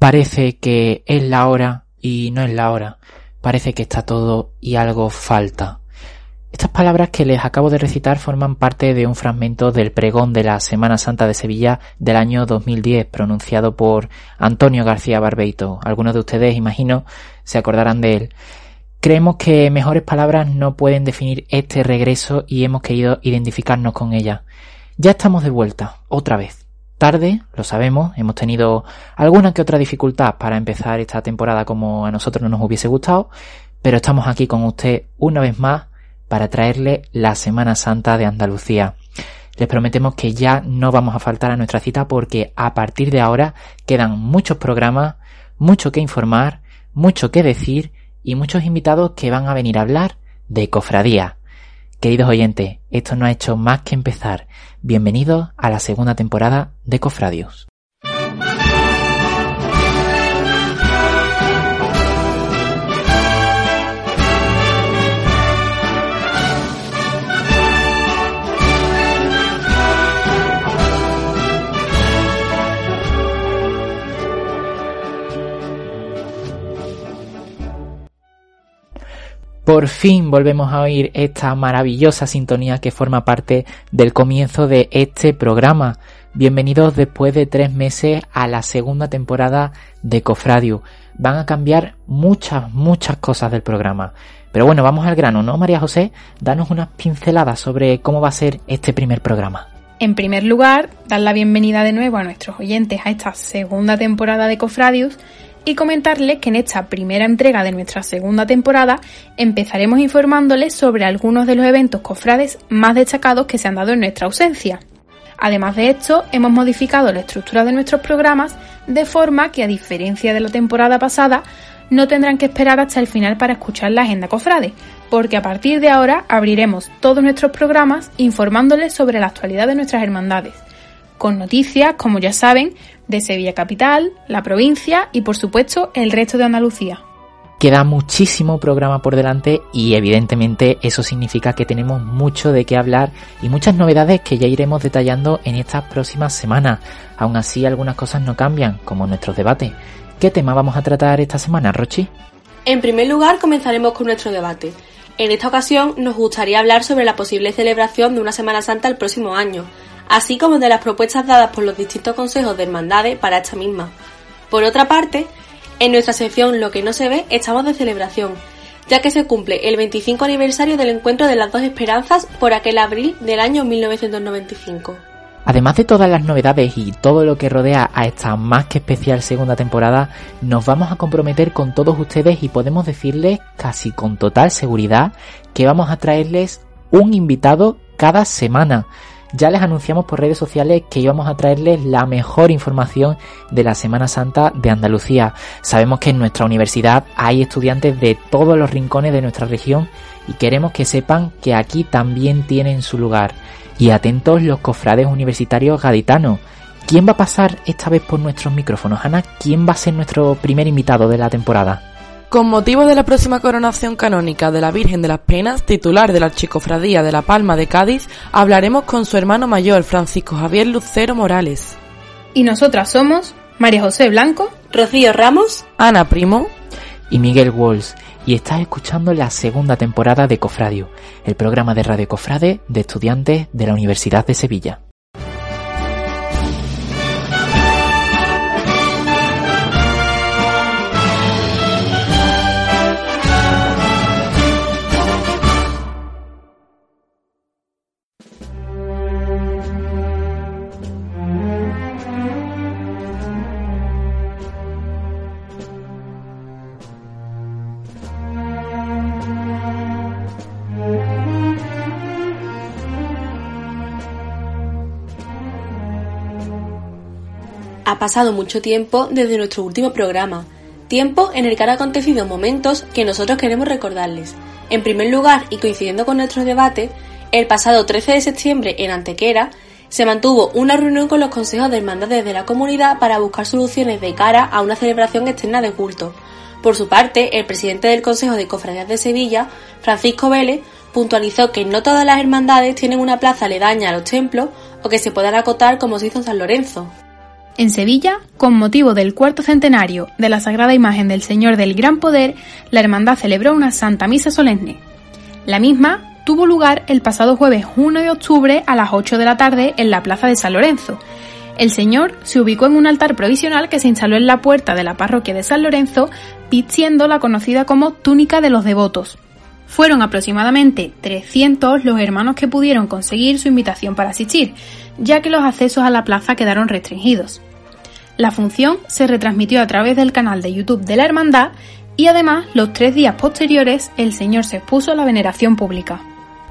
Parece que es la hora y no es la hora. Parece que está todo y algo falta. Estas palabras que les acabo de recitar forman parte de un fragmento del pregón de la Semana Santa de Sevilla del año 2010, pronunciado por Antonio García Barbeito. Algunos de ustedes, imagino, se acordarán de él. Creemos que mejores palabras no pueden definir este regreso y hemos querido identificarnos con ella. Ya estamos de vuelta, otra vez. Tarde, lo sabemos, hemos tenido alguna que otra dificultad para empezar esta temporada como a nosotros no nos hubiese gustado, pero estamos aquí con usted una vez más para traerle la Semana Santa de Andalucía. Les prometemos que ya no vamos a faltar a nuestra cita porque a partir de ahora quedan muchos programas, mucho que informar, mucho que decir y muchos invitados que van a venir a hablar de cofradía. Queridos oyentes, esto no ha hecho más que empezar. Bienvenidos a la segunda temporada de Cofradios. Por fin volvemos a oír esta maravillosa sintonía que forma parte del comienzo de este programa. Bienvenidos después de tres meses a la segunda temporada de Cofradio. Van a cambiar muchas, muchas cosas del programa. Pero bueno, vamos al grano, ¿no, María José? Danos unas pinceladas sobre cómo va a ser este primer programa. En primer lugar, dar la bienvenida de nuevo a nuestros oyentes a esta segunda temporada de Cofradius y comentarles que en esta primera entrega de nuestra segunda temporada empezaremos informándoles sobre algunos de los eventos cofrades más destacados que se han dado en nuestra ausencia. Además de esto, hemos modificado la estructura de nuestros programas de forma que, a diferencia de la temporada pasada, no tendrán que esperar hasta el final para escuchar la agenda cofrade, porque a partir de ahora abriremos todos nuestros programas informándoles sobre la actualidad de nuestras hermandades, con noticias, como ya saben, de Sevilla Capital, la provincia y por supuesto el resto de Andalucía. Queda muchísimo programa por delante y evidentemente eso significa que tenemos mucho de qué hablar y muchas novedades que ya iremos detallando en estas próximas semanas. Aún así algunas cosas no cambian, como nuestros debates. ¿Qué tema vamos a tratar esta semana, Rochi? En primer lugar comenzaremos con nuestro debate. En esta ocasión nos gustaría hablar sobre la posible celebración de una Semana Santa el próximo año, así como de las propuestas dadas por los distintos consejos de hermandades para esta misma. Por otra parte, en nuestra sección Lo que no se ve estamos de celebración, ya que se cumple el 25 aniversario del encuentro de las dos esperanzas por aquel abril del año 1995. Además de todas las novedades y todo lo que rodea a esta más que especial segunda temporada, nos vamos a comprometer con todos ustedes y podemos decirles casi con total seguridad que vamos a traerles un invitado cada semana ya les anunciamos por redes sociales que íbamos a traerles la mejor información de la Semana Santa de Andalucía. Sabemos que en nuestra universidad hay estudiantes de todos los rincones de nuestra región y queremos que sepan que aquí también tienen su lugar. Y atentos los cofrades universitarios gaditanos. ¿Quién va a pasar esta vez por nuestros micrófonos, Ana? ¿Quién va a ser nuestro primer invitado de la temporada? Con motivo de la próxima coronación canónica de la Virgen de las Penas, titular de la Archicofradía de la Palma de Cádiz, hablaremos con su hermano mayor, Francisco Javier Lucero Morales. Y nosotras somos María José Blanco, Rocío Ramos, Ana Primo y Miguel Walls. Y estás escuchando la segunda temporada de Cofradio, el programa de Radio Cofrade de estudiantes de la Universidad de Sevilla. Pasado mucho tiempo desde nuestro último programa, tiempo en el que han acontecido momentos que nosotros queremos recordarles. En primer lugar, y coincidiendo con nuestro debate, el pasado 13 de septiembre en Antequera se mantuvo una reunión con los consejos de hermandades de la comunidad para buscar soluciones de cara a una celebración externa de culto. Por su parte, el presidente del Consejo de Cofradías de Sevilla, Francisco Vélez, puntualizó que no todas las hermandades tienen una plaza aledaña a los templos o que se puedan acotar como se hizo en San Lorenzo. En Sevilla, con motivo del cuarto centenario de la Sagrada Imagen del Señor del Gran Poder, la hermandad celebró una Santa Misa solemne. La misma tuvo lugar el pasado jueves 1 de octubre a las 8 de la tarde en la Plaza de San Lorenzo. El Señor se ubicó en un altar provisional que se instaló en la puerta de la parroquia de San Lorenzo, vistiendo la conocida como túnica de los devotos. Fueron aproximadamente 300 los hermanos que pudieron conseguir su invitación para asistir, ya que los accesos a la plaza quedaron restringidos. La función se retransmitió a través del canal de YouTube de la Hermandad y además los tres días posteriores el Señor se expuso a la veneración pública.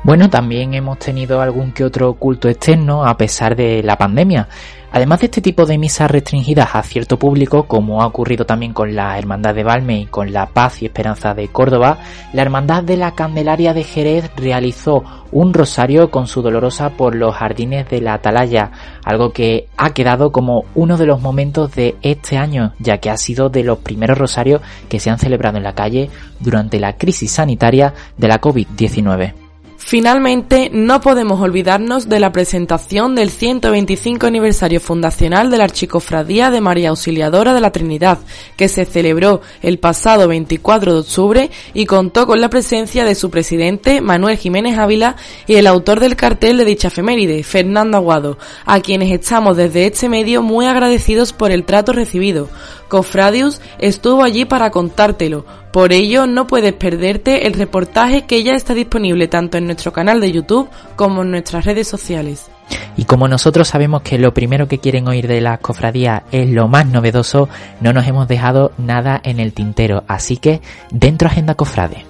Bueno, también hemos tenido algún que otro culto externo a pesar de la pandemia. Además de este tipo de misas restringidas a cierto público, como ha ocurrido también con la Hermandad de Valme y con la Paz y Esperanza de Córdoba, la Hermandad de la Candelaria de Jerez realizó un rosario con su dolorosa por los jardines de la Atalaya, algo que ha quedado como uno de los momentos de este año, ya que ha sido de los primeros rosarios que se han celebrado en la calle durante la crisis sanitaria de la COVID-19. Finalmente, no podemos olvidarnos de la presentación del 125 aniversario fundacional de la Archicofradía de María Auxiliadora de la Trinidad, que se celebró el pasado 24 de octubre y contó con la presencia de su presidente, Manuel Jiménez Ávila, y el autor del cartel de dicha efeméride, Fernando Aguado, a quienes estamos desde este medio muy agradecidos por el trato recibido. Cofradius estuvo allí para contártelo, por ello no puedes perderte el reportaje que ya está disponible tanto en nuestro canal de YouTube como en nuestras redes sociales. Y como nosotros sabemos que lo primero que quieren oír de las cofradías es lo más novedoso, no nos hemos dejado nada en el tintero, así que dentro Agenda Cofrade.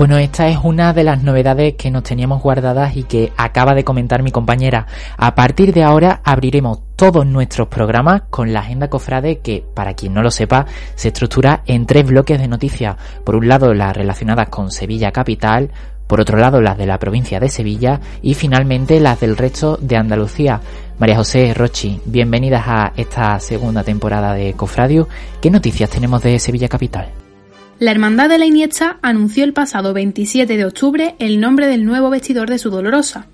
Bueno, esta es una de las novedades que nos teníamos guardadas y que acaba de comentar mi compañera. A partir de ahora abriremos todos nuestros programas con la agenda cofrade que, para quien no lo sepa, se estructura en tres bloques de noticias. Por un lado, las relacionadas con Sevilla Capital, por otro lado, las de la provincia de Sevilla y finalmente las del resto de Andalucía. María José Rochi, bienvenidas a esta segunda temporada de Cofradio. ¿Qué noticias tenemos de Sevilla Capital? La Hermandad de la Iniesta anunció el pasado 27 de octubre el nombre del nuevo vestidor de su dolorosa.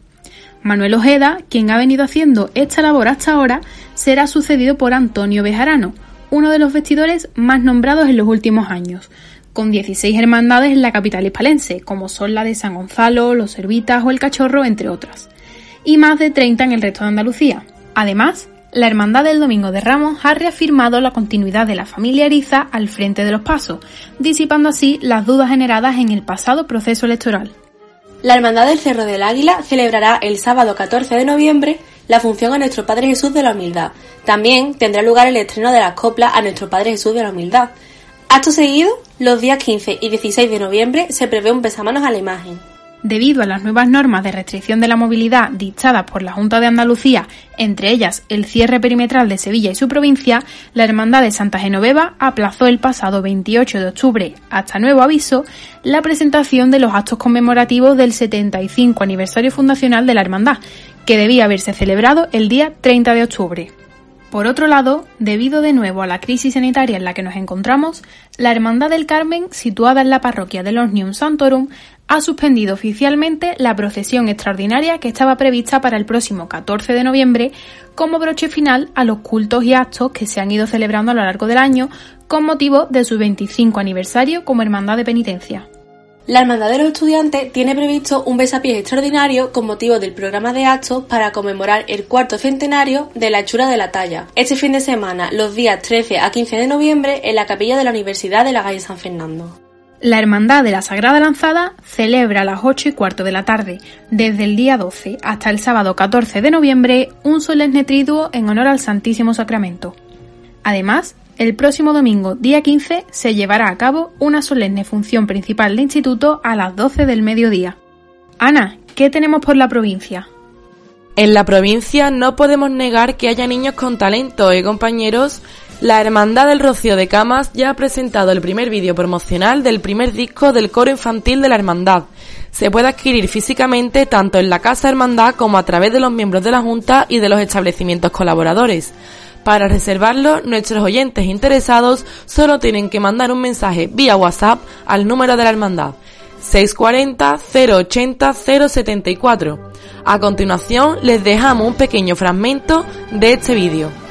Manuel Ojeda, quien ha venido haciendo esta labor hasta ahora, será sucedido por Antonio Bejarano, uno de los vestidores más nombrados en los últimos años, con 16 hermandades en la capital hispalense, como son la de San Gonzalo, los Servitas o el Cachorro, entre otras, y más de 30 en el resto de Andalucía. Además, la Hermandad del Domingo de Ramos ha reafirmado la continuidad de la familia Ariza al frente de los pasos, disipando así las dudas generadas en el pasado proceso electoral. La Hermandad del Cerro del Águila celebrará el sábado 14 de noviembre la función a Nuestro Padre Jesús de la Humildad. También tendrá lugar el estreno de las coplas a Nuestro Padre Jesús de la Humildad. Acto seguido, los días 15 y 16 de noviembre se prevé un besamanos a la imagen. Debido a las nuevas normas de restricción de la movilidad dictadas por la Junta de Andalucía, entre ellas el cierre perimetral de Sevilla y su provincia, la Hermandad de Santa Genoveva aplazó el pasado 28 de octubre, hasta nuevo aviso, la presentación de los actos conmemorativos del 75 aniversario fundacional de la Hermandad, que debía haberse celebrado el día 30 de octubre. Por otro lado, debido de nuevo a la crisis sanitaria en la que nos encontramos, la Hermandad del Carmen, situada en la parroquia del Osnium Santorum, ha suspendido oficialmente la procesión extraordinaria que estaba prevista para el próximo 14 de noviembre como broche final a los cultos y actos que se han ido celebrando a lo largo del año con motivo de su 25 aniversario como Hermandad de Penitencia. La Hermandad de los Estudiantes tiene previsto un besapiés extraordinario con motivo del programa de actos para conmemorar el cuarto centenario de la hechura de la talla. Este fin de semana, los días 13 a 15 de noviembre, en la capilla de la Universidad de la calle San Fernando. La Hermandad de la Sagrada Lanzada celebra a las 8 y cuarto de la tarde, desde el día 12 hasta el sábado 14 de noviembre, un solemne triduo en honor al Santísimo Sacramento. Además, el próximo domingo, día 15, se llevará a cabo una solemne función principal de instituto a las 12 del mediodía. Ana, ¿qué tenemos por la provincia? En la provincia no podemos negar que haya niños con talento, ¿eh, compañeros? La Hermandad del Rocío de Camas ya ha presentado el primer vídeo promocional del primer disco del coro infantil de la Hermandad. Se puede adquirir físicamente tanto en la Casa Hermandad como a través de los miembros de la Junta y de los establecimientos colaboradores. Para reservarlo, nuestros oyentes interesados solo tienen que mandar un mensaje vía WhatsApp al número de la Hermandad 640 080 074. A continuación, les dejamos un pequeño fragmento de este vídeo.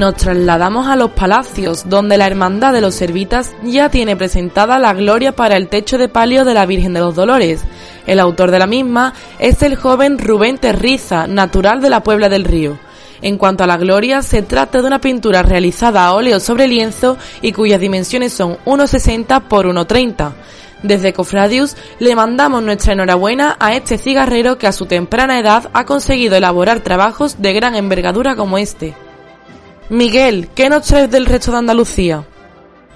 Nos trasladamos a los palacios, donde la Hermandad de los Servitas ya tiene presentada la gloria para el techo de palio de la Virgen de los Dolores. El autor de la misma es el joven Rubén Terriza, natural de la Puebla del Río. En cuanto a la gloria, se trata de una pintura realizada a óleo sobre lienzo y cuyas dimensiones son 1,60 por 1,30. Desde Cofradius le mandamos nuestra enhorabuena a este cigarrero que a su temprana edad ha conseguido elaborar trabajos de gran envergadura como este. Miguel, ¿qué nos traes del resto de Andalucía?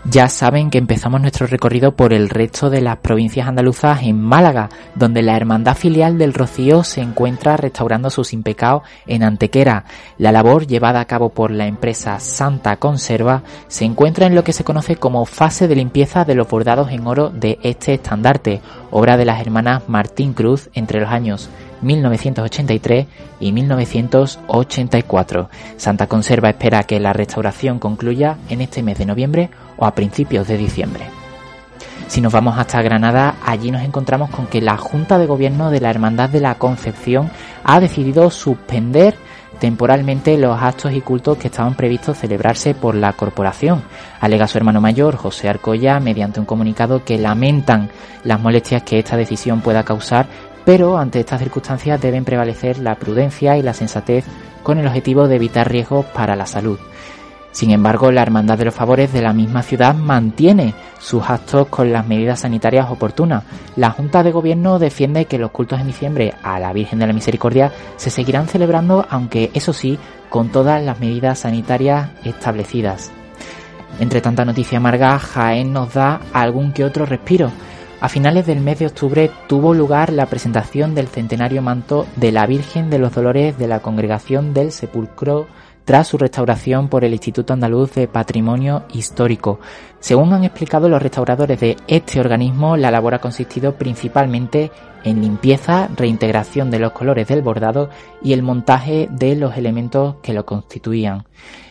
Ya saben que empezamos nuestro recorrido por el resto de las provincias andaluzas en Málaga, donde la Hermandad Filial del Rocío se encuentra restaurando sus impecados en Antequera. La labor llevada a cabo por la empresa Santa Conserva se encuentra en lo que se conoce como fase de limpieza de los bordados en oro de este estandarte, obra de las hermanas Martín Cruz entre los años 1983 y 1984. Santa Conserva espera que la restauración concluya en este mes de noviembre o a principios de diciembre. Si nos vamos hasta Granada, allí nos encontramos con que la Junta de Gobierno de la Hermandad de la Concepción ha decidido suspender temporalmente los actos y cultos que estaban previstos celebrarse por la corporación. Alega su hermano mayor, José Arcoya, mediante un comunicado que lamentan las molestias que esta decisión pueda causar pero ante estas circunstancias deben prevalecer la prudencia y la sensatez con el objetivo de evitar riesgos para la salud. Sin embargo, la Hermandad de los Favores de la misma ciudad mantiene sus actos con las medidas sanitarias oportunas. La Junta de Gobierno defiende que los cultos en diciembre a la Virgen de la Misericordia se seguirán celebrando, aunque eso sí, con todas las medidas sanitarias establecidas. Entre tanta noticia amarga, Jaén nos da algún que otro respiro. A finales del mes de octubre tuvo lugar la presentación del centenario manto de la Virgen de los Dolores de la Congregación del Sepulcro tras su restauración por el Instituto Andaluz de Patrimonio Histórico. Según han explicado los restauradores de este organismo, la labor ha consistido principalmente en limpieza, reintegración de los colores del bordado y el montaje de los elementos que lo constituían.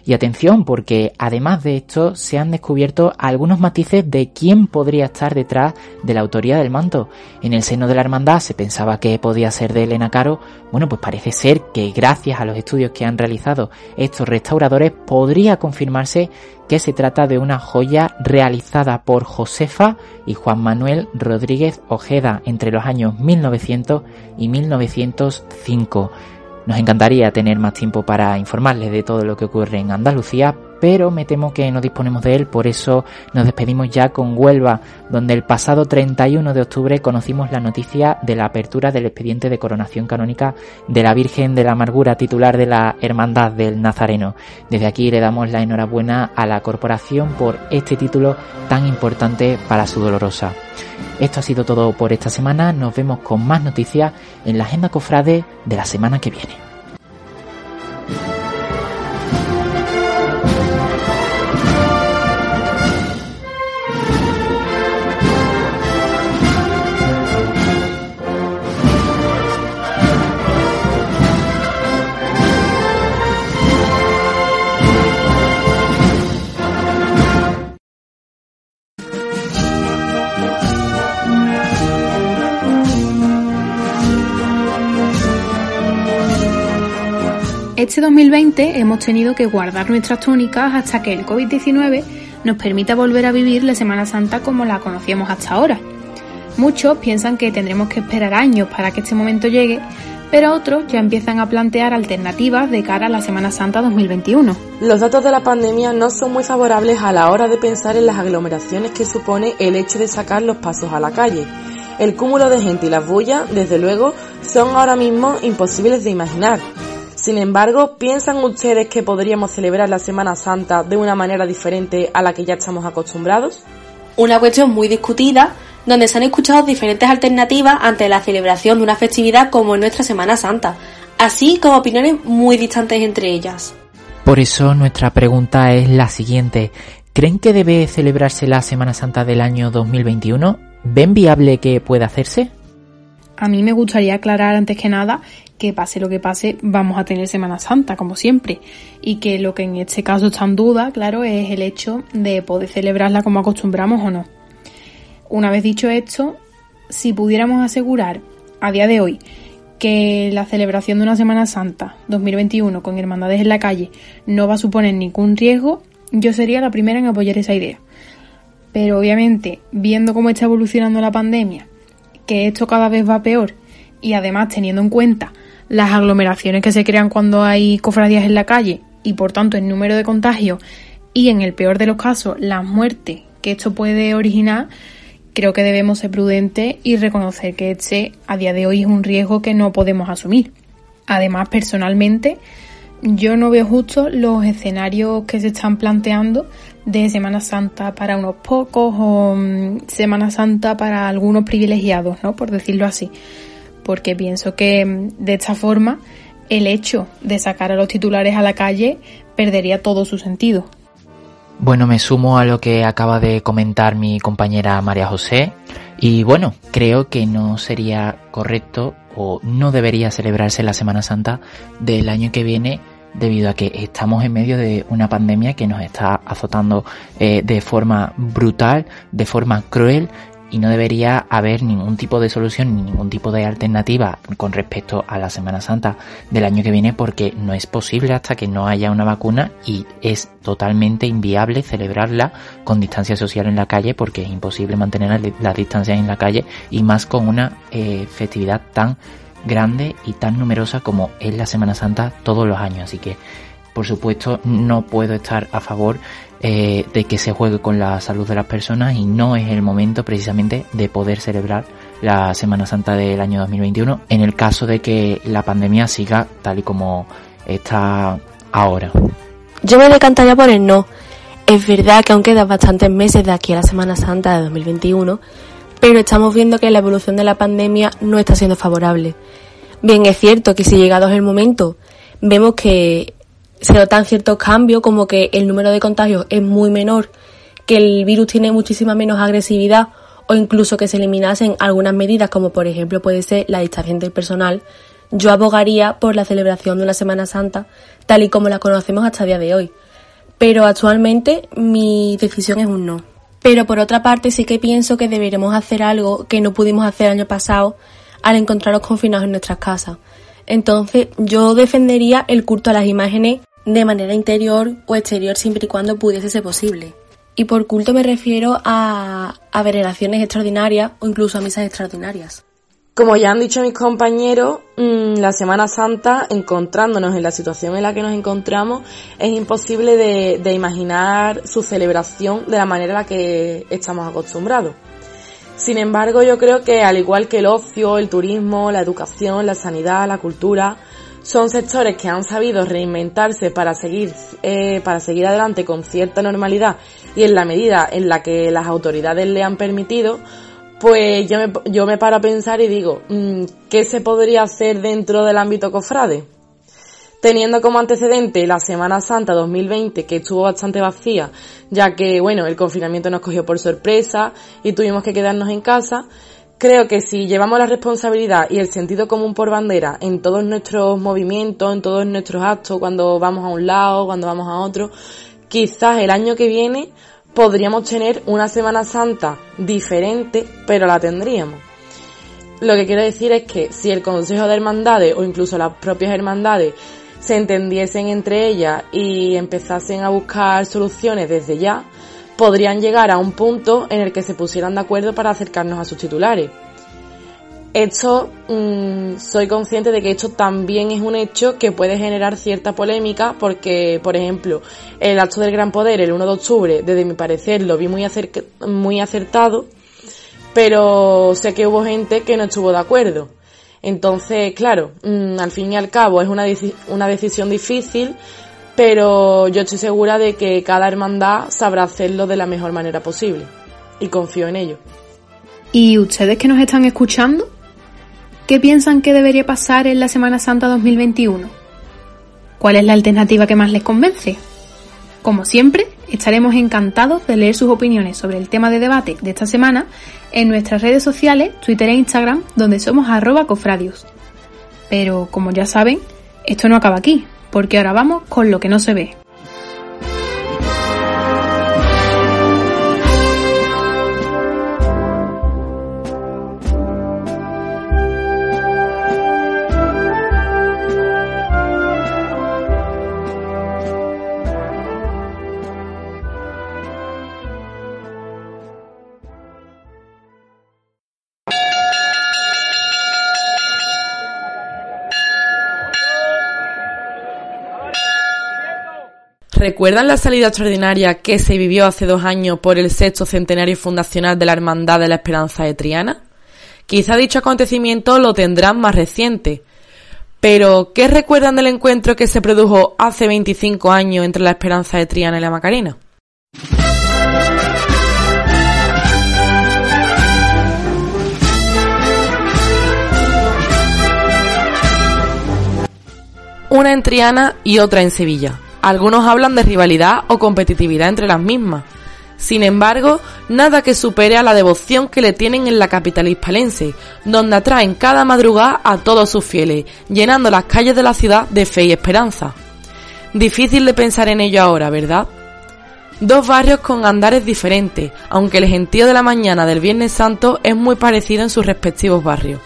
Y atención, porque además de esto se han descubierto algunos matices de quién podría estar detrás de la autoría del manto. En el seno de la hermandad se pensaba que podía ser de Elena Caro. Bueno, pues parece ser que gracias a los estudios que han realizado estos restauradores podría confirmarse que se trata de una joya realizada por Josefa y Juan Manuel Rodríguez Ojeda entre los años 1900 y 1905. Nos encantaría tener más tiempo para informarles de todo lo que ocurre en Andalucía, pero me temo que no disponemos de él, por eso nos despedimos ya con Huelva, donde el pasado 31 de octubre conocimos la noticia de la apertura del expediente de coronación canónica de la Virgen de la Amargura, titular de la Hermandad del Nazareno. Desde aquí le damos la enhorabuena a la corporación por este título tan importante para su dolorosa. Esto ha sido todo por esta semana, nos vemos con más noticias en la agenda cofrade de la semana que viene. Este 2020 hemos tenido que guardar nuestras túnicas hasta que el COVID-19 nos permita volver a vivir la Semana Santa como la conocíamos hasta ahora. Muchos piensan que tendremos que esperar años para que este momento llegue, pero otros ya empiezan a plantear alternativas de cara a la Semana Santa 2021. Los datos de la pandemia no son muy favorables a la hora de pensar en las aglomeraciones que supone el hecho de sacar los pasos a la calle. El cúmulo de gente y las bullas, desde luego, son ahora mismo imposibles de imaginar. Sin embargo, ¿piensan ustedes que podríamos celebrar la Semana Santa de una manera diferente a la que ya estamos acostumbrados? Una cuestión muy discutida, donde se han escuchado diferentes alternativas ante la celebración de una festividad como nuestra Semana Santa, así como opiniones muy distantes entre ellas. Por eso nuestra pregunta es la siguiente. ¿Creen que debe celebrarse la Semana Santa del año 2021? ¿Ven viable que pueda hacerse? A mí me gustaría aclarar antes que nada que pase lo que pase, vamos a tener Semana Santa, como siempre. Y que lo que en este caso está en duda, claro, es el hecho de poder celebrarla como acostumbramos o no. Una vez dicho esto, si pudiéramos asegurar a día de hoy que la celebración de una Semana Santa 2021 con hermandades en la calle no va a suponer ningún riesgo, yo sería la primera en apoyar esa idea. Pero obviamente, viendo cómo está evolucionando la pandemia, que esto cada vez va peor y además teniendo en cuenta las aglomeraciones que se crean cuando hay cofradías en la calle y por tanto el número de contagios y en el peor de los casos las muertes que esto puede originar, creo que debemos ser prudentes y reconocer que este a día de hoy es un riesgo que no podemos asumir. Además, personalmente, yo no veo justo los escenarios que se están planteando de Semana Santa para unos pocos o mm, Semana Santa para algunos privilegiados, ¿no? Por decirlo así porque pienso que mm, de esta forma el hecho de sacar a los titulares a la calle perdería todo su sentido. Bueno, me sumo a lo que acaba de comentar mi compañera María José y bueno, creo que no sería correcto o no debería celebrarse la Semana Santa del año que viene debido a que estamos en medio de una pandemia que nos está azotando eh, de forma brutal, de forma cruel y no debería haber ningún tipo de solución ni ningún tipo de alternativa con respecto a la Semana Santa del año que viene porque no es posible hasta que no haya una vacuna y es totalmente inviable celebrarla con distancia social en la calle porque es imposible mantener las distancias en la calle y más con una eh, festividad tan grande y tan numerosa como es la Semana Santa todos los años. Así que, por supuesto, no puedo estar a favor eh, de que se juegue con la salud de las personas y no es el momento precisamente de poder celebrar la Semana Santa del año 2021 en el caso de que la pandemia siga tal y como está ahora. Yo me decantaría por el no. Es verdad que aún quedan bastantes meses de aquí a la Semana Santa de 2021, pero estamos viendo que la evolución de la pandemia no está siendo favorable. Bien, es cierto que si llegado el momento vemos que se notan ciertos cambios, como que el número de contagios es muy menor, que el virus tiene muchísima menos agresividad o incluso que se eliminasen algunas medidas, como por ejemplo puede ser la distancia del personal, yo abogaría por la celebración de una Semana Santa tal y como la conocemos hasta el día de hoy. Pero actualmente mi decisión es un no. Pero por otra parte sí que pienso que deberíamos hacer algo que no pudimos hacer el año pasado al encontrarnos confinados en nuestras casas. Entonces yo defendería el culto a las imágenes de manera interior o exterior siempre y cuando pudiese ser posible. Y por culto me refiero a, a veneraciones extraordinarias o incluso a misas extraordinarias. Como ya han dicho mis compañeros, mm, la Semana Santa, encontrándonos en la situación en la que nos encontramos, es imposible de, imaginar su celebración de la manera en la que estamos acostumbrados. Sin embargo, yo creo que al igual que el ocio, el turismo, la educación, la sanidad, la cultura, son sectores que han sabido reinventarse para seguir, eh, para seguir adelante con cierta normalidad y en la medida en la que las autoridades le han permitido, pues yo me, yo me paro a pensar y digo, mm, ¿qué se podría hacer dentro del ámbito cofrade? Teniendo como antecedente la Semana Santa 2020, que estuvo bastante vacía, ya que, bueno, el confinamiento nos cogió por sorpresa y tuvimos que quedarnos en casa, Creo que si llevamos la responsabilidad y el sentido común por bandera en todos nuestros movimientos, en todos nuestros actos, cuando vamos a un lado, cuando vamos a otro, quizás el año que viene podríamos tener una Semana Santa diferente, pero la tendríamos. Lo que quiero decir es que si el Consejo de Hermandades o incluso las propias hermandades se entendiesen entre ellas y empezasen a buscar soluciones desde ya, podrían llegar a un punto en el que se pusieran de acuerdo para acercarnos a sus titulares. Esto, mm, soy consciente de que esto también es un hecho que puede generar cierta polémica porque, por ejemplo, el acto del gran poder el 1 de octubre, desde mi parecer, lo vi muy, muy acertado, pero sé que hubo gente que no estuvo de acuerdo. Entonces, claro, mm, al fin y al cabo es una, una decisión difícil, pero yo estoy segura de que cada hermandad sabrá hacerlo de la mejor manera posible y confío en ello. ¿Y ustedes que nos están escuchando? ¿Qué piensan que debería pasar en la Semana Santa 2021? ¿Cuál es la alternativa que más les convence? Como siempre, estaremos encantados de leer sus opiniones sobre el tema de debate de esta semana en nuestras redes sociales, Twitter e Instagram, donde somos arroba cofradios. Pero, como ya saben, esto no acaba aquí, porque ahora vamos con lo que no se ve. ¿Recuerdan la salida extraordinaria que se vivió hace dos años por el sexto centenario fundacional de la Hermandad de la Esperanza de Triana? Quizá dicho acontecimiento lo tendrán más reciente. Pero, ¿qué recuerdan del encuentro que se produjo hace 25 años entre la Esperanza de Triana y la Macarena? Una en Triana y otra en Sevilla. Algunos hablan de rivalidad o competitividad entre las mismas. Sin embargo, nada que supere a la devoción que le tienen en la capital hispalense, donde atraen cada madrugada a todos sus fieles, llenando las calles de la ciudad de fe y esperanza. Difícil de pensar en ello ahora, ¿verdad? Dos barrios con andares diferentes, aunque el gentío de la mañana del Viernes Santo es muy parecido en sus respectivos barrios.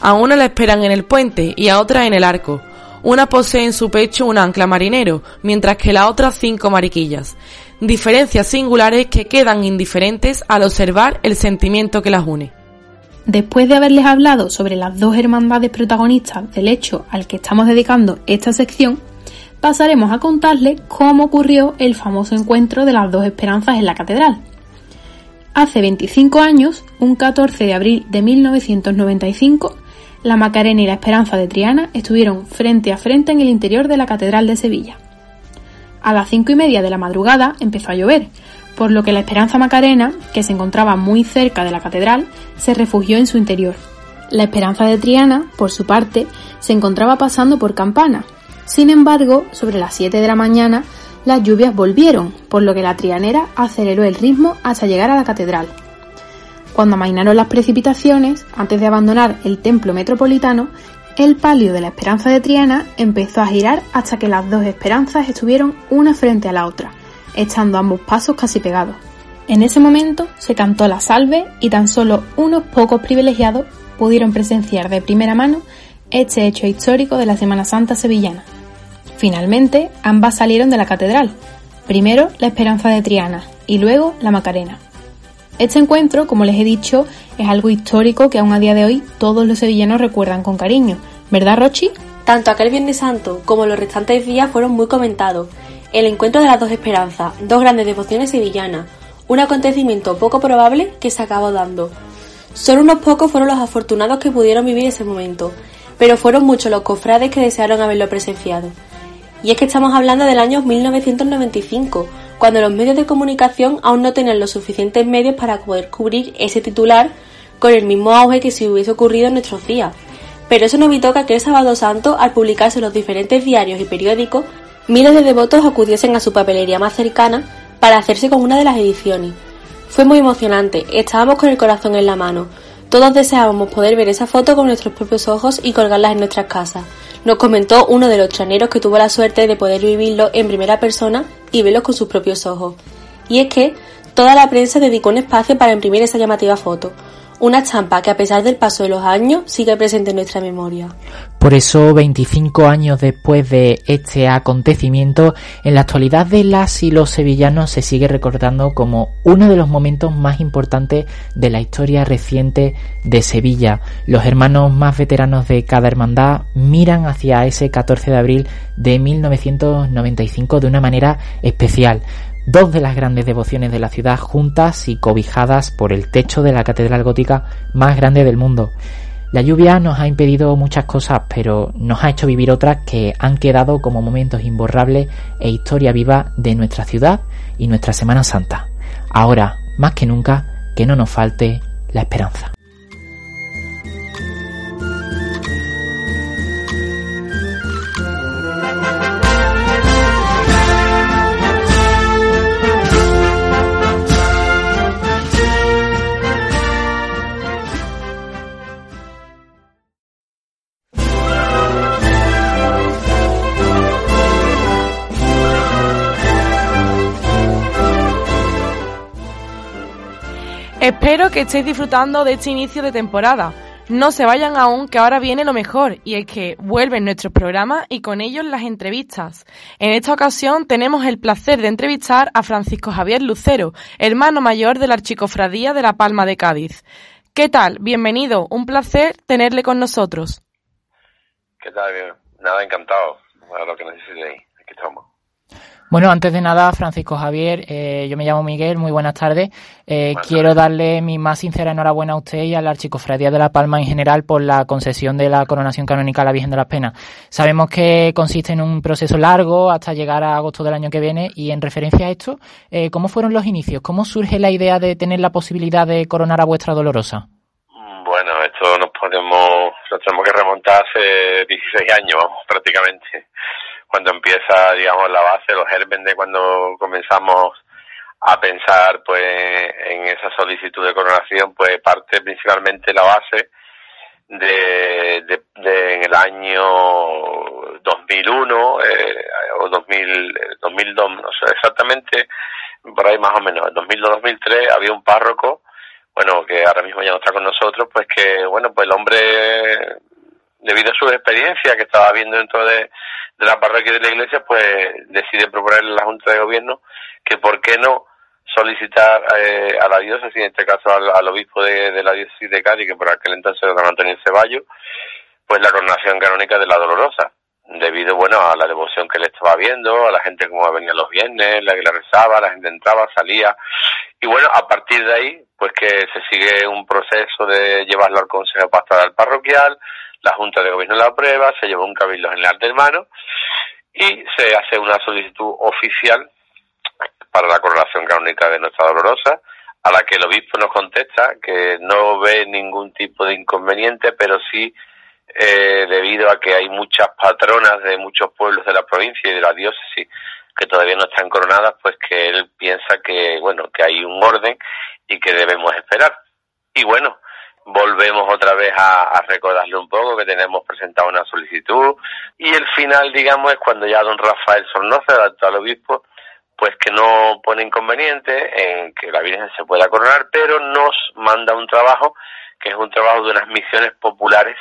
A una la esperan en el puente y a otra en el arco, una posee en su pecho un ancla marinero, mientras que la otra cinco mariquillas. Diferencias singulares que quedan indiferentes al observar el sentimiento que las une. Después de haberles hablado sobre las dos hermandades protagonistas del hecho al que estamos dedicando esta sección, pasaremos a contarles cómo ocurrió el famoso encuentro de las dos esperanzas en la catedral. Hace 25 años, un 14 de abril de 1995, la Macarena y la Esperanza de Triana estuvieron frente a frente en el interior de la Catedral de Sevilla. A las cinco y media de la madrugada empezó a llover, por lo que la Esperanza Macarena, que se encontraba muy cerca de la catedral, se refugió en su interior. La Esperanza de Triana, por su parte, se encontraba pasando por Campana. Sin embargo, sobre las 7 de la mañana, las lluvias volvieron, por lo que la trianera aceleró el ritmo hasta llegar a la catedral. Cuando amainaron las precipitaciones, antes de abandonar el templo metropolitano, el palio de la Esperanza de Triana empezó a girar hasta que las dos esperanzas estuvieron una frente a la otra, echando ambos pasos casi pegados. En ese momento se cantó la salve y tan solo unos pocos privilegiados pudieron presenciar de primera mano este hecho histórico de la Semana Santa sevillana. Finalmente, ambas salieron de la catedral, primero la Esperanza de Triana y luego la Macarena. Este encuentro, como les he dicho, es algo histórico que aún a día de hoy todos los sevillanos recuerdan con cariño. ¿Verdad, Rochi? Tanto aquel Viernes Santo como los restantes días fueron muy comentados. El encuentro de las dos esperanzas, dos grandes devociones sevillanas, un acontecimiento poco probable que se acabó dando. Solo unos pocos fueron los afortunados que pudieron vivir ese momento, pero fueron muchos los cofrades que desearon haberlo presenciado. Y es que estamos hablando del año 1995, cuando los medios de comunicación aún no tenían los suficientes medios para poder cubrir ese titular con el mismo auge que si hubiese ocurrido en nuestros días. Pero eso no evitó que aquel sábado santo, al publicarse en los diferentes diarios y periódicos, miles de devotos acudiesen a su papelería más cercana para hacerse con una de las ediciones. Fue muy emocionante, estábamos con el corazón en la mano. Todos deseábamos poder ver esa foto con nuestros propios ojos y colgarlas en nuestras casas nos comentó uno de los traneros que tuvo la suerte de poder vivirlo en primera persona y verlo con sus propios ojos. Y es que toda la prensa dedicó un espacio para imprimir esa llamativa foto, una estampa que a pesar del paso de los años sigue presente en nuestra memoria. Por eso, 25 años después de este acontecimiento, en la actualidad de las y los sevillanos se sigue recordando como uno de los momentos más importantes de la historia reciente de Sevilla. Los hermanos más veteranos de cada hermandad miran hacia ese 14 de abril de 1995 de una manera especial dos de las grandes devociones de la ciudad juntas y cobijadas por el techo de la catedral gótica más grande del mundo. La lluvia nos ha impedido muchas cosas, pero nos ha hecho vivir otras que han quedado como momentos imborrables e historia viva de nuestra ciudad y nuestra Semana Santa. Ahora, más que nunca, que no nos falte la esperanza. Espero que estéis disfrutando de este inicio de temporada. No se vayan aún, que ahora viene lo mejor, y es que vuelven nuestros programas y con ellos las entrevistas. En esta ocasión tenemos el placer de entrevistar a Francisco Javier Lucero, hermano mayor de la Archicofradía de la Palma de Cádiz. ¿Qué tal? Bienvenido, un placer tenerle con nosotros. ¿Qué tal? Nada, encantado. Bueno, lo que necesitéis, aquí estamos. Bueno, antes de nada, Francisco Javier, eh, yo me llamo Miguel, muy buenas tardes. Eh, quiero darle mi más sincera enhorabuena a usted y a la Archicofradía de La Palma en general por la concesión de la coronación canónica a la Virgen de las Penas. Sabemos que consiste en un proceso largo hasta llegar a agosto del año que viene y en referencia a esto, eh, ¿cómo fueron los inicios? ¿Cómo surge la idea de tener la posibilidad de coronar a vuestra dolorosa? Bueno, esto nos podemos, nos tenemos que remontar hace 16 años, vamos, prácticamente cuando empieza, digamos, la base, los gérmenes de cuando comenzamos a pensar pues en esa solicitud de coronación, pues parte principalmente la base de, de, en el año 2001 eh, o 2000, 2002, no sé exactamente, por ahí más o menos, en 2002-2003 había un párroco, bueno, que ahora mismo ya no está con nosotros, pues que, bueno, pues el hombre, debido a su experiencia que estaba viendo dentro de, de la parroquia de la iglesia, pues decide proponerle a la Junta de Gobierno que por qué no solicitar eh, a la diócesis, en este caso al, obispo de, la diócesis de Cádiz, que por aquel entonces era don Antonio Ceballos, pues la coronación canónica de la Dolorosa, debido, bueno, a la devoción que le estaba viendo, a la gente como venía los viernes, la que le rezaba, la gente entraba, salía, y bueno, a partir de ahí, pues que se sigue un proceso de llevarlo al Consejo Pastoral Parroquial, la Junta de Gobierno la aprueba, se lleva un cabildo general del mano y se hace una solicitud oficial para la coronación canónica de Nuestra Dolorosa, a la que el obispo nos contesta que no ve ningún tipo de inconveniente, pero sí eh, debido a que hay muchas patronas de muchos pueblos de la provincia y de la diócesis que todavía no están coronadas, pues que él piensa que bueno que hay un orden y que debemos esperar. Y bueno, volvemos otra vez a, recordarle un poco que tenemos presentado una solicitud y el final, digamos, es cuando ya don Rafael Sornoza, el actual obispo, pues que no pone inconveniente en que la Virgen se pueda coronar, pero nos manda un trabajo que es un trabajo de unas misiones populares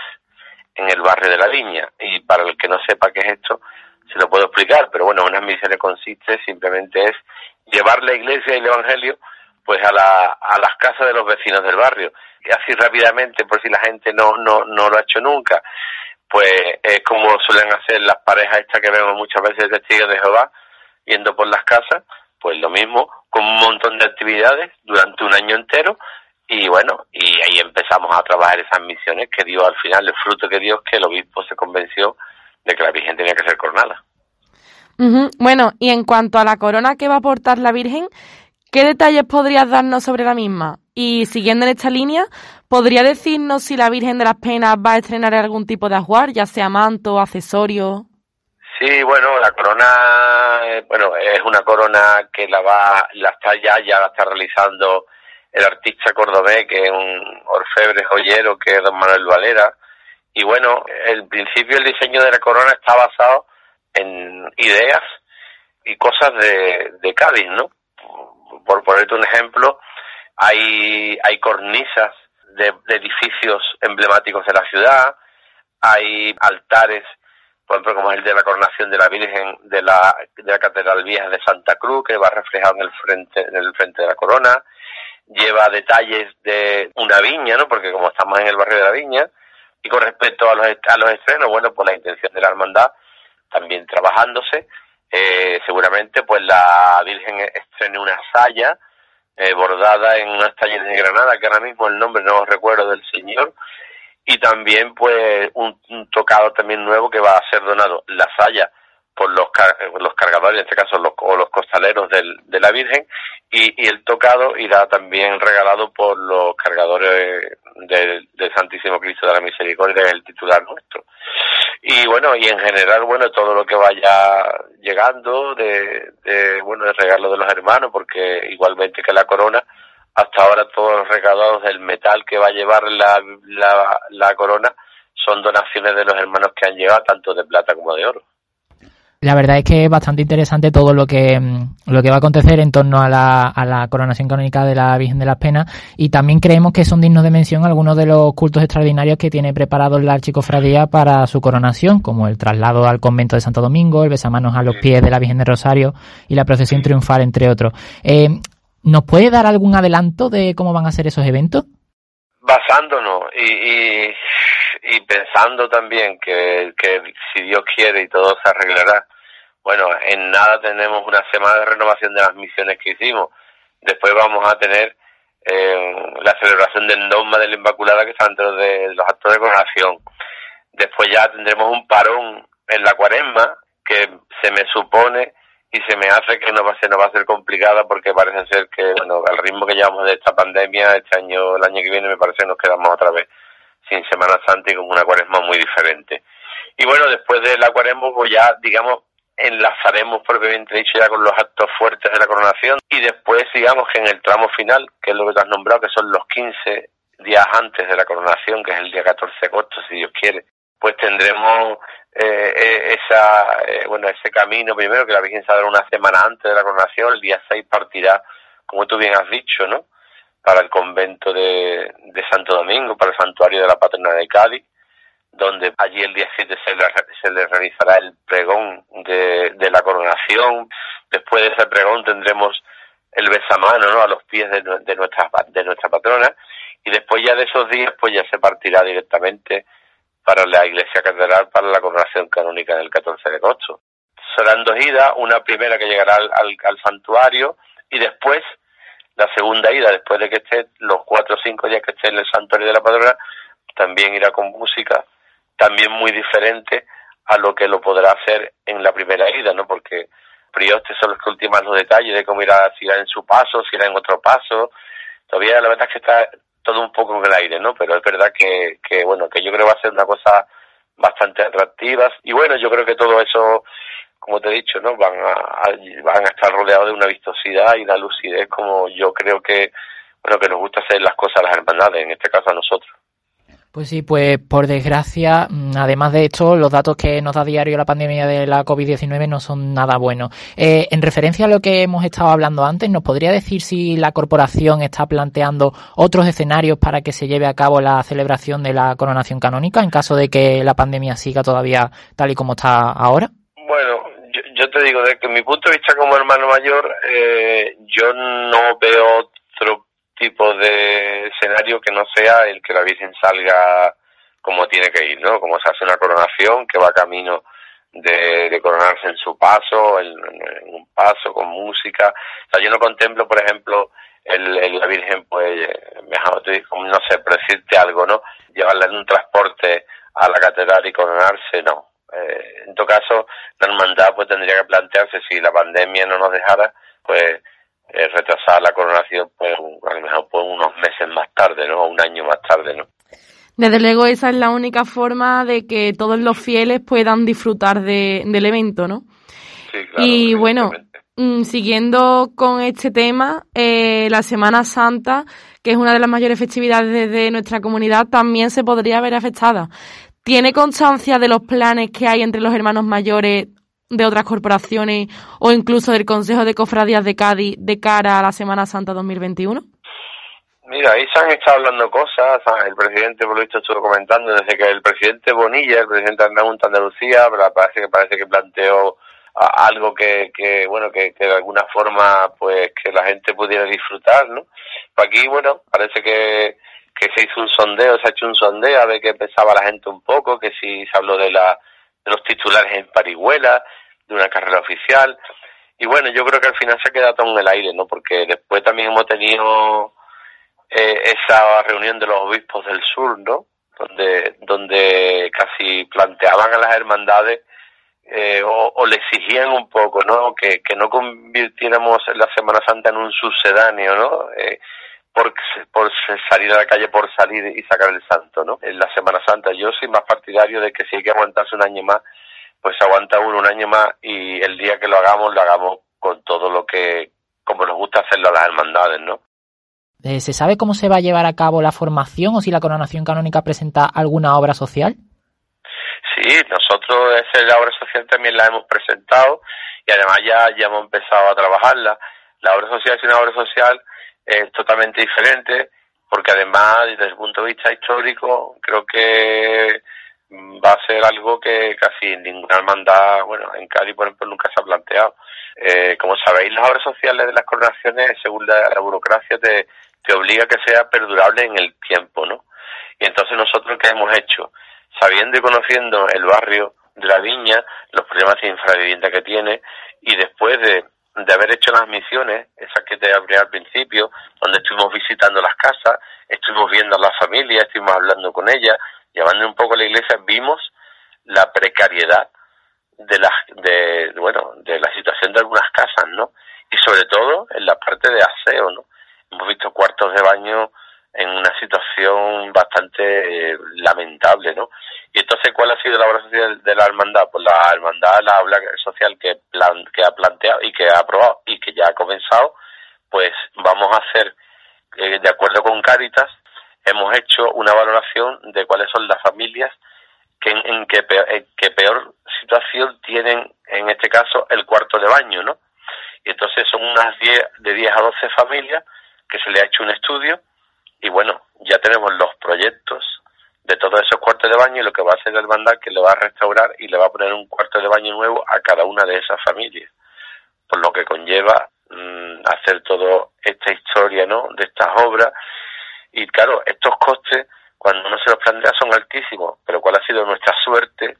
en el barrio de la Viña. Y para el que no sepa qué es esto, se lo puedo explicar, pero bueno, unas misiones consiste simplemente es llevar la iglesia y el evangelio pues a, la, a las casas de los vecinos del barrio. Así rápidamente, por si la gente no, no, no lo ha hecho nunca, pues es como suelen hacer las parejas estas que vemos muchas veces de testigos de Jehová, yendo por las casas, pues lo mismo, con un montón de actividades durante un año entero, y bueno, y ahí empezamos a trabajar esas misiones que dio al final el fruto que dio que el obispo se convenció de que la Virgen tenía que ser coronada. Bueno, y en cuanto a la corona que va a portar la Virgen, ¿qué detalles podrías darnos sobre la misma? Y siguiendo en esta línea, ¿podría decirnos si la Virgen de las Penas va a estrenar algún tipo de ajuar, ya sea manto, accesorio? Sí, bueno, la corona, eh, bueno, es una corona que la va, la está ya, ya la está realizando el artista cordobés, que es un orfebre joyero, que es don Manuel Valera. Y bueno, el principio, el diseño de la corona está basado en ideas y cosas de, de Cádiz, ¿no? Por ponerte un ejemplo, hay, hay cornisas de, edificios emblemáticos de la ciudad, hay altares, por ejemplo, como el de la coronación de la Virgen de la, de la Catedral Vieja de Santa Cruz, que va reflejado en el frente, en el frente de la corona, lleva detalles de una viña, ¿no? Porque como estamos en el barrio de la viña, y con respecto a los, a los estrenos, bueno, pues la intención de la hermandad también trabajándose, eh, seguramente pues la Virgen estrene una saya eh, bordada en unas talleres de Granada, que ahora mismo el nombre no recuerdo del señor, y también pues un, tocado también nuevo que va a ser donado, la saya por los, los cargadores, en este caso los, o los costaleros del, de la Virgen, y, el tocado irá también regalado por los cargadores del, Santísimo Cristo de la Misericordia, el titular nuestro. Y bueno, y en general, bueno, todo lo que vaya llegando de, de bueno, de regalo de los hermanos, porque igualmente que la corona, hasta ahora todos los regalados del metal que va a llevar la, la, la corona son donaciones de los hermanos que han llegado, tanto de plata como de oro. La verdad es que es bastante interesante todo lo que, mm, lo que va a acontecer en torno a la, a la coronación canónica de la Virgen de las Penas y también creemos que son dignos de mención algunos de los cultos extraordinarios que tiene preparado la archicofradía para su coronación, como el traslado al convento de Santo Domingo, el besamanos a los pies de la Virgen de Rosario y la procesión triunfal, entre otros. Eh, ¿Nos puede dar algún adelanto de cómo van a ser esos eventos? Basándonos y y pensando también que, que si Dios quiere y todo se arreglará, bueno, en nada tenemos una semana de renovación de las misiones que hicimos. Después vamos a tener eh, la celebración del dogma de la Inmaculada que está dentro de los actos de coronación. Después ya tendremos un parón en la cuaresma que se me supone y se me hace que no va a ser, no va a ser complicada porque parece ser que, bueno, al ritmo que llevamos de esta pandemia, este año, el año que viene, me parece que nos quedamos otra vez sin Semana Santa y con una cuaresma muy diferente. Y bueno, después de la cuaresma, pues ya, digamos, enlazaremos propiamente dicho ya con los actos fuertes de la coronación y después digamos que en el tramo final, que es lo que te has nombrado, que son los 15 días antes de la coronación, que es el día 14 de agosto, si Dios quiere, pues tendremos eh, eh esa, eh, bueno, ese camino primero que la Virgen se una semana antes de la coronación, el día 6 partirá, como tú bien has dicho, ¿no? para el convento de, Santo Domingo, para el santuario de la Patrona de Cádiz, donde allí el día 7 se le, se le realizará el pregón de, de, la coronación. Después de ese pregón tendremos el besamano ¿no? a los pies de, de, nuestra, de nuestra patrona y después ya de esos días pues ya se partirá directamente para la iglesia catedral para la coronación canónica del 14 de agosto. Serán dos idas, una primera que llegará al, santuario y después la segunda ida, después de que esté los cuatro o cinco días que esté en el santuario de la padrona, también irá con música, también muy diferente a lo que lo podrá hacer en la primera ida, ¿no? Porque Prioste son los que ultiman los detalles de cómo irá, si irá en su paso, si irá en otro paso. Todavía la verdad es que está todo un poco en el aire, ¿no? Pero es verdad que, que bueno, que yo creo que va a ser una cosa bastante atractiva. Y bueno, yo creo que todo eso como te he dicho, ¿no? Van a, van a estar rodeados de una vistosidad y una lucidez como yo creo que, bueno, que nos gusta hacer las cosas a las hermandades, en este caso a nosotros. Pues sí, pues por desgracia, mm, además de esto, los datos que nos da diario la pandemia de la COVID-19 no son nada buenos. Eh, en referencia a lo que hemos estado hablando antes, ¿nos podría decir si la corporación está planteando otros escenarios para que se lleve a cabo la celebración de la coronación canónica en caso de que la pandemia siga todavía tal y como está ahora? Bueno, yo te digo, desde mi punto de vista como hermano mayor, eh, yo no veo tipo de escenario que no sea el que la Virgen salga como tiene que ir, ¿no? Como se hace una coronación que va camino de, coronarse en su paso, en, un paso con música. O sea, yo no contemplo, por ejemplo, el, la Virgen, pues, mejor no sé, pero decirte algo, ¿no? Llevarla en un transporte a la catedral y coronarse, no. Eh, en todo caso, la hermandad pues tendría que plantearse si la pandemia no nos dejara, pues eh, retrasar la coronación pues a lo mejor pues unos meses más tarde, ¿no? Un año más tarde, ¿no? Desde luego esa es la única forma de que todos los fieles puedan disfrutar de, del evento, ¿no? Sí, claro, y bueno, mm, siguiendo con este tema, eh, la Semana Santa, que es una de las mayores festividades de nuestra comunidad, también se podría ver afectada. ¿Tiene constancia de los planes que hay entre los hermanos mayores de otras corporaciones o incluso del Consejo de Cofradías de Cádiz de cara a la Semana Santa 2021? Mira, ahí se han estado hablando cosas, el presidente por lo visto estuvo comentando desde que el presidente Bonilla, el presidente de Andalucía, parece que parece que planteó algo que, que bueno, que, que, de alguna forma pues que la gente pudiera disfrutar, ¿no? Aquí, bueno, parece que, que se hizo un sondeo, se ha hecho un sondeo a ver qué pensaba la gente un poco, que si se habló de, la, de los titulares en Parihuela, de una carrera oficial, y bueno, yo creo que al final se ha quedado todo en el aire, ¿no? Porque después también hemos tenido eh, esa reunión de los obispos del sur, ¿no? Donde, donde casi planteaban a las hermandades eh, o, le exigían un poco, ¿no? Que, que no convirtiéramos la Semana Santa en un sucedáneo, ¿no? Eh, por, por salir a la calle por salir y sacar el santo, ¿no? En la Semana Santa yo soy más partidario de que si hay que aguantarse un año más, pues aguanta uno un año más y el día que lo hagamos, lo hagamos con todo lo que, como nos gusta hacerlo a las hermandades, ¿no? Eh, ¿Se sabe cómo se va a llevar a cabo la formación o si la coronación canónica presenta alguna obra social? Sí, nosotros esa obra social también la hemos presentado y además ya, ya hemos empezado a trabajarla. La obra social es una obra social es totalmente diferente porque además desde el punto de vista histórico creo que va a ser algo que casi ninguna hermandad, bueno, en Cádiz por ejemplo nunca se ha planteado. Eh, como sabéis, las obras sociales de las coronaciones, según la, burocracia, te, te obliga a que sea perdurable en el tiempo, ¿no? Y entonces nosotros, ¿qué hemos hecho? Sabiendo y conociendo el barrio de la viña, los problemas de infravivienda que tiene, y después de, de haber hecho las misiones, esas que te hablé al principio, donde estuvimos visitando las casas, estuvimos viendo a las familias, estuvimos hablando con ellas, llevando un poco la iglesia, vimos la precariedad de la, de, bueno, de la situación de algunas casas, ¿no? Y sobre todo en la parte de aseo, ¿no? Hemos visto cuartos de baño en una situación bastante eh, lamentable, entonces, ¿cuál ha sido la obra social de la hermandad? Pues la hermandad, la obra social que, plan, que ha planteado y que ha aprobado y que ya ha comenzado, pues vamos a hacer, eh, de acuerdo con Cáritas, hemos hecho una valoración de cuáles son las familias que en, qué que peor situación tienen, en este caso, el cuarto de baño, ¿no? Y entonces son unas 10, de 10 a 12 familias que se le ha hecho un estudio y bueno, ya tenemos los proyectos de todos esos cuartos de baño y lo que va a hacer el hermandad que le va a restaurar y le va a poner un cuarto de baño nuevo a cada una de esas familias, por lo que conlleva mm, hacer toda esta historia, ¿no? De estas obras y claro, estos costes cuando uno se los plantea son altísimos, pero ¿cuál ha sido nuestra suerte?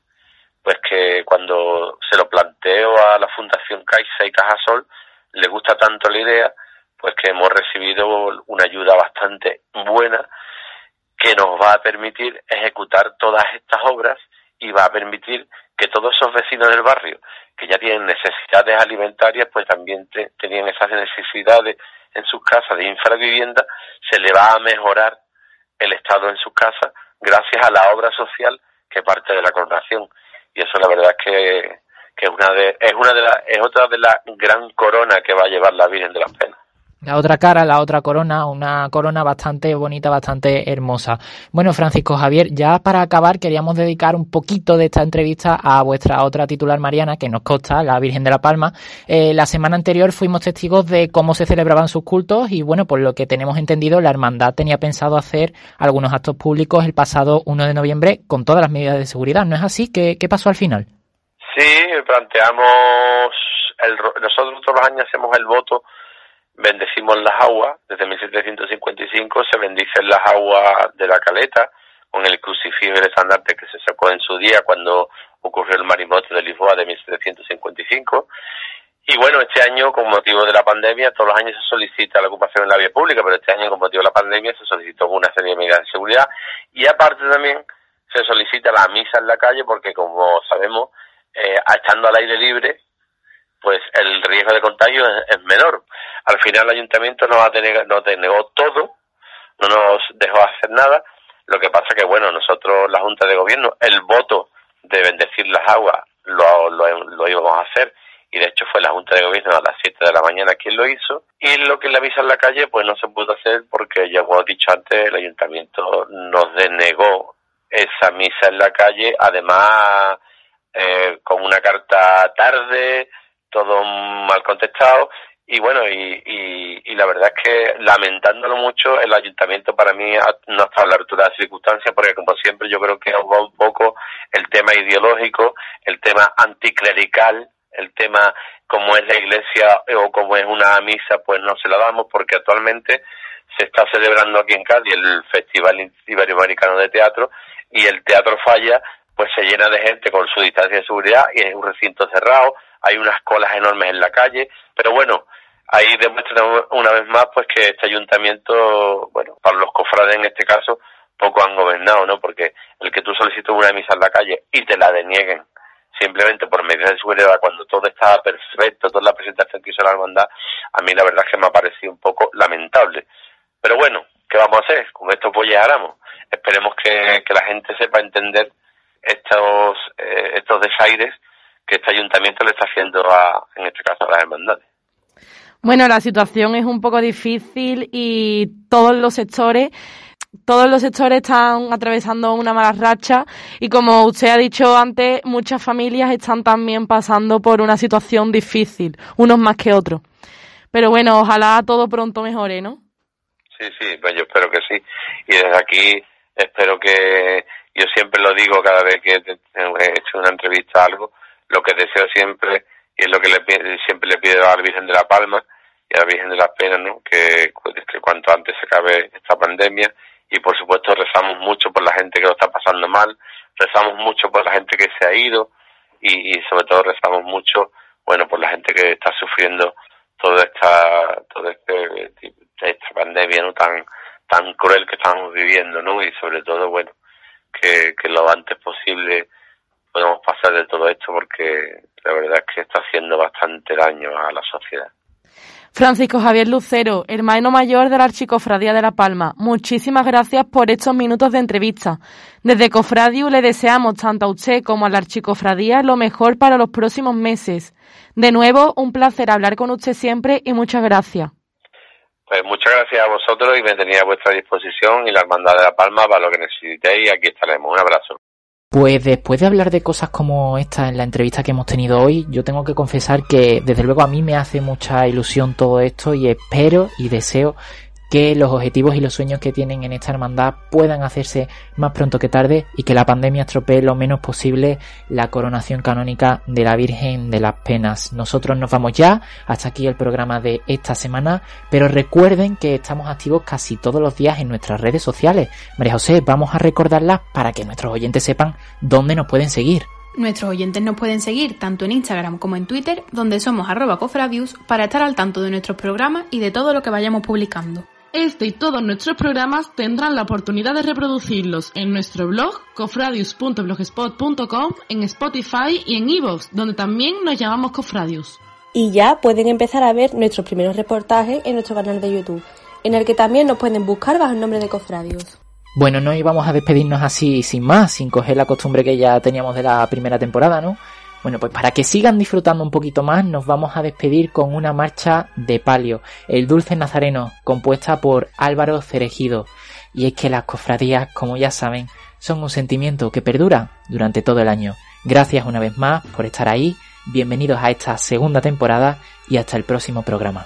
Pues que cuando se lo planteo a la Fundación Caixa y Cajasol, le gusta tanto la idea, pues que hemos recibido una ayuda bastante buena que nos va a permitir ejecutar todas estas obras y va a permitir que todos esos vecinos del barrio que ya tienen necesidades alimentarias, pues también tenían esas necesidades en sus casas de infravivienda, se le va a mejorar el estado en sus casas gracias a la obra social que parte de la coronación. Y eso la verdad es que, que es una de, es una de las, es otra de las gran corona que va a llevar la Virgen de las Penas la otra cara, la otra corona, una corona bastante bonita, bastante hermosa. Bueno, Francisco Javier, ya para acabar queríamos dedicar un poquito de esta entrevista a vuestra otra titular Mariana, que nos consta, la Virgen de la Palma. Eh, la semana anterior fuimos testigos de cómo se celebraban sus cultos y bueno, por lo que tenemos entendido, la hermandad tenía pensado hacer algunos actos públicos el pasado 1 de noviembre con todas las medidas de seguridad. ¿No es así? ¿Qué, qué pasó al final? Sí, planteamos, el, nosotros todos los años hacemos el voto bendecimos las aguas, desde 1755 se bendicen las aguas de la caleta con el crucifijo y el estandarte que se sacó en su día cuando ocurrió el marimote de Lisboa de 1755. Y bueno, este año, con motivo de la pandemia, todos los años se solicita la ocupación en la vía pública, pero este año, con motivo de la pandemia, se solicitó una serie de medidas de seguridad. Y aparte también se solicita la misa en la calle, porque como sabemos, eh, estando al aire libre, pues el riesgo de contagio es, menor. Al final el ayuntamiento nos, ha nos denegó todo, no nos dejó hacer nada. Lo que pasa que, bueno, nosotros, la Junta de Gobierno, el voto de bendecir las aguas lo, lo, íbamos a hacer y de hecho fue la Junta de Gobierno a las 7 de la mañana quien lo hizo y lo que le avisa en la calle pues no se pudo hacer porque ya como he dicho antes el ayuntamiento nos denegó esa misa en la calle además eh, con una carta tarde todo mal contestado. Y bueno, y, y, la verdad es que lamentándolo mucho, el ayuntamiento para mí no está a la altura de las circunstancias, porque como siempre yo creo que va un poco el tema ideológico, el tema anticlerical, el tema como es la iglesia o como es una misa, pues no se la damos, porque actualmente se está celebrando aquí en Cádiz el Festival Iberoamericano de Teatro y el teatro falla, pues se llena de gente con su distancia de seguridad y es un recinto cerrado, hay unas colas enormes en la calle, pero bueno, ahí demuestra una vez más pues que este ayuntamiento, bueno, para los cofrades en este caso, poco han gobernado, ¿no? Porque el que tú solicites una misa en la calle y te la denieguen simplemente por medidas de seguridad cuando todo estaba perfecto, toda la presentación que hizo la hermandad, a mí la verdad es que me ha parecido un poco lamentable. Pero bueno, ¿qué vamos a hacer? Con esto pues llegáramos. Esperemos que, la gente sepa entender estos, eh, estos desaires que este ayuntamiento le está haciendo a, en este caso a las hermandades. Bueno, la situación es un poco difícil y todos los sectores todos los sectores están atravesando una mala racha y como usted ha dicho antes, muchas familias están también pasando por una situación difícil, unos más que otros. Pero bueno, ojalá todo pronto mejore, ¿no? Sí, sí, pues yo espero que sí. Y desde aquí espero que, yo siempre lo digo cada vez que he hecho una entrevista a algo, lo que deseo siempre y es lo que le, siempre le pido a la Virgen de la Palma y a la Virgen de las Penas, ¿no? Que, que cuanto antes se acabe esta pandemia y por supuesto rezamos mucho por la gente que lo está pasando mal, rezamos mucho por la gente que se ha ido y, sobre todo rezamos mucho, bueno, por la gente que está sufriendo toda esta, toda este, esta pandemia, ¿no? Tan, tan cruel que estamos viviendo, ¿no? Y sobre todo, bueno, que, que lo antes posible podemos pasar de todo esto porque la verdad es que está haciendo bastante daño a la sociedad. Francisco Javier Lucero, hermano mayor de la Archicofradía de La Palma, muchísimas gracias por estos minutos de entrevista. Desde Cofradio le deseamos tanto a usted como a la Archicofradía lo mejor para los próximos meses. De nuevo, un placer hablar con usted siempre y muchas gracias. Pues muchas gracias a vosotros y me tenía a vuestra disposición y la Hermandad de La Palma para lo que necesitéis. Aquí estaremos. Un abrazo. Pues después de hablar de cosas como esta en la entrevista que hemos tenido hoy, yo tengo que confesar que desde luego a mí me hace mucha ilusión todo esto y espero y deseo que los objetivos y los sueños que tienen en esta hermandad puedan hacerse más pronto que tarde y que la pandemia estropee lo menos posible la coronación canónica de la Virgen de las Penas. Nosotros nos vamos ya, hasta aquí el programa de esta semana, pero recuerden que estamos activos casi todos los días en nuestras redes sociales. María José, vamos a recordarlas para que nuestros oyentes sepan dónde nos pueden seguir. Nuestros oyentes nos pueden seguir tanto en Instagram como en Twitter, donde somos arroba cofradius, para estar al tanto de nuestros programas y de todo lo que vayamos publicando. Este y todos nuestros programas tendrán la oportunidad de reproducirlos en nuestro blog cofradius.blogspot.com, en Spotify y en iVoox, donde también nos llamamos Cofradius. Y ya pueden empezar a ver nuestros primeros reportajes en nuestro canal de YouTube, en el que también nos pueden buscar bajo el nombre de Cofradius. Bueno, no íbamos a despedirnos así sin más, sin coger la costumbre que ya teníamos de la primera temporada, ¿no? Bueno, pues para que sigan disfrutando un poquito más, nos vamos a despedir con una marcha de palio, el Dulce Nazareno, compuesta por Álvaro Cerejido. Y es que las cofradías, como ya saben, son un sentimiento que perdura durante todo el año. Gracias una vez más por estar ahí, bienvenidos a esta segunda temporada y hasta el próximo programa.